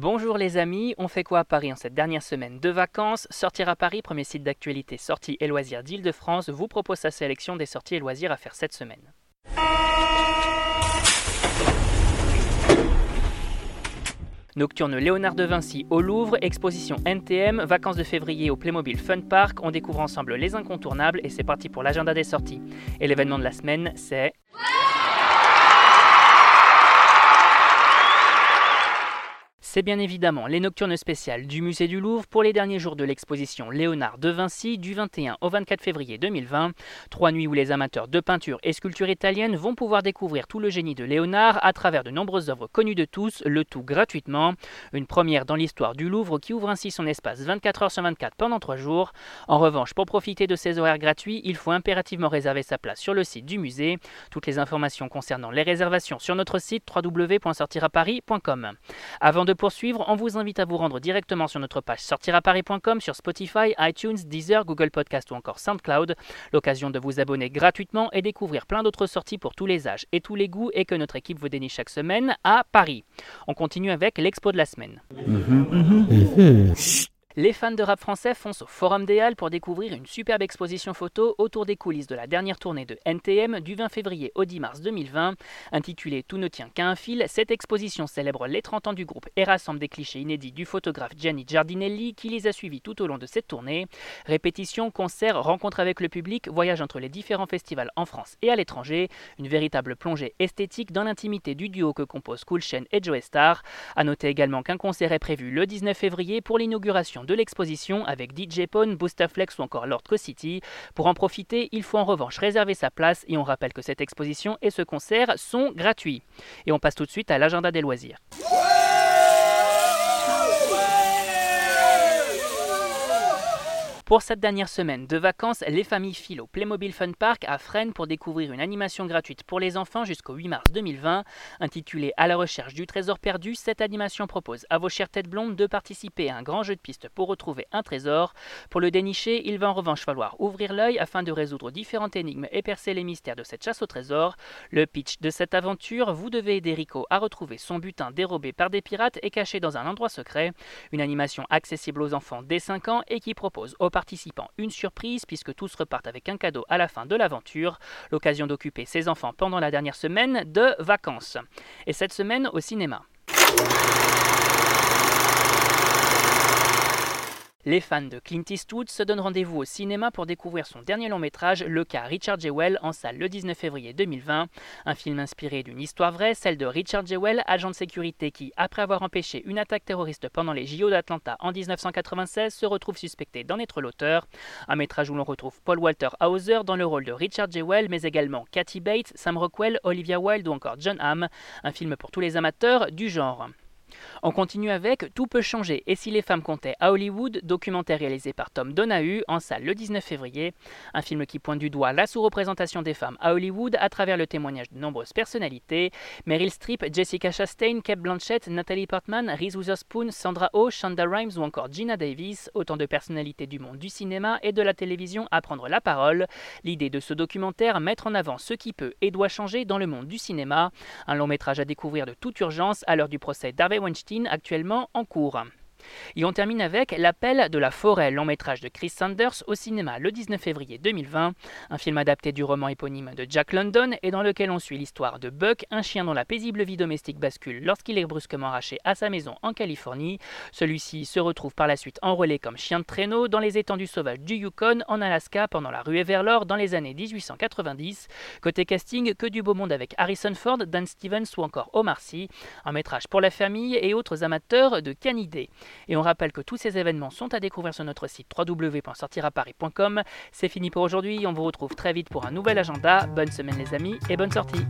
Bonjour les amis, on fait quoi à Paris en cette dernière semaine de vacances? Sortir à Paris, premier site d'actualité sorties et loisirs d'Île-de-France, vous propose sa sélection des sorties et loisirs à faire cette semaine. Nocturne Léonard de Vinci au Louvre, exposition NTM, vacances de février au Playmobil Fun Park. On découvre ensemble les incontournables et c'est parti pour l'agenda des sorties. Et l'événement de la semaine, c'est... C'est bien évidemment les nocturnes spéciales du musée du Louvre pour les derniers jours de l'exposition Léonard de Vinci du 21 au 24 février 2020. Trois nuits où les amateurs de peinture et sculpture italienne vont pouvoir découvrir tout le génie de Léonard à travers de nombreuses œuvres connues de tous, le tout gratuitement. Une première dans l'histoire du Louvre qui ouvre ainsi son espace 24 heures sur 24 pendant trois jours. En revanche, pour profiter de ces horaires gratuits, il faut impérativement réserver sa place sur le site du musée. Toutes les informations concernant les réservations sur notre site www.sortiraparis.com. Avant de poursuivre, on vous invite à vous rendre directement sur notre page sortiraparis.com sur Spotify, iTunes, Deezer, Google Podcast ou encore SoundCloud. L'occasion de vous abonner gratuitement et découvrir plein d'autres sorties pour tous les âges et tous les goûts et que notre équipe vous dénie chaque semaine à Paris. On continue avec l'expo de la semaine. Mhm. Mhm. Les fans de rap français foncent au Forum des Halles pour découvrir une superbe exposition photo autour des coulisses de la dernière tournée de NTM du 20 février au 10 mars 2020. Intitulée Tout ne tient qu'à un fil, cette exposition célèbre les 30 ans du groupe et rassemble des clichés inédits du photographe Gianni Giardinelli qui les a suivis tout au long de cette tournée. Répétitions, concerts, rencontres avec le public, voyages entre les différents festivals en France et à l'étranger, une véritable plongée esthétique dans l'intimité du duo que composent Cool Chain et Joe Star. A noter également qu'un concert est prévu le 19 février pour l'inauguration de l'exposition avec DJ Pone, Boostaflex ou encore Lord Co-City. Pour en profiter, il faut en revanche réserver sa place et on rappelle que cette exposition et ce concert sont gratuits. Et on passe tout de suite à l'agenda des loisirs. Pour cette dernière semaine de vacances, les familles filent au Playmobil Fun Park à Fresnes pour découvrir une animation gratuite pour les enfants jusqu'au 8 mars 2020. Intitulée À la recherche du trésor perdu, cette animation propose à vos chères têtes blondes de participer à un grand jeu de pistes pour retrouver un trésor. Pour le dénicher, il va en revanche falloir ouvrir l'œil afin de résoudre différentes énigmes et percer les mystères de cette chasse au trésor. Le pitch de cette aventure, vous devez aider Rico à retrouver son butin dérobé par des pirates et caché dans un endroit secret. Une animation accessible aux enfants dès 5 ans et qui propose aux participants une surprise puisque tous repartent avec un cadeau à la fin de l'aventure, l'occasion d'occuper ses enfants pendant la dernière semaine de vacances. Et cette semaine au cinéma. Les fans de Clint Eastwood se donnent rendez-vous au cinéma pour découvrir son dernier long métrage, Le cas Richard Jewell, en salle le 19 février 2020. Un film inspiré d'une histoire vraie, celle de Richard Jewell, agent de sécurité qui, après avoir empêché une attaque terroriste pendant les JO d'Atlanta en 1996, se retrouve suspecté d'en être l'auteur. Un métrage où l'on retrouve Paul Walter Hauser dans le rôle de Richard Jewell, mais également Kathy Bates, Sam Rockwell, Olivia Wilde ou encore John Hamm. Un film pour tous les amateurs du genre. On continue avec Tout peut changer et si les femmes comptaient à Hollywood, documentaire réalisé par Tom Donahue en salle le 19 février. Un film qui pointe du doigt la sous-représentation des femmes à Hollywood à travers le témoignage de nombreuses personnalités Meryl Streep, Jessica Chastain, Kate Blanchett, Natalie Portman, Reese Witherspoon, Sandra Oh, Shonda Rhimes ou encore Gina Davis, autant de personnalités du monde du cinéma et de la télévision à prendre la parole. L'idée de ce documentaire, mettre en avant ce qui peut et doit changer dans le monde du cinéma. Un long métrage à découvrir de toute urgence à l'heure du procès d'Harvey Weinstein actuellement en cours. Et on termine avec L'appel de la forêt, long métrage de Chris Sanders au cinéma le 19 février 2020, un film adapté du roman éponyme de Jack London et dans lequel on suit l'histoire de Buck, un chien dont la paisible vie domestique bascule lorsqu'il est brusquement arraché à sa maison en Californie. Celui-ci se retrouve par la suite enrôlé comme chien de traîneau dans les étendues sauvages du Yukon en Alaska pendant la ruée vers l'or dans les années 1890. Côté casting, que du beau monde avec Harrison Ford, Dan Stevens ou encore Omar Sy, un métrage pour la famille et autres amateurs de canidés. Et on rappelle que tous ces événements sont à découvrir sur notre site www.sortiraparis.com. C'est fini pour aujourd'hui, on vous retrouve très vite pour un nouvel agenda. Bonne semaine les amis et bonne sortie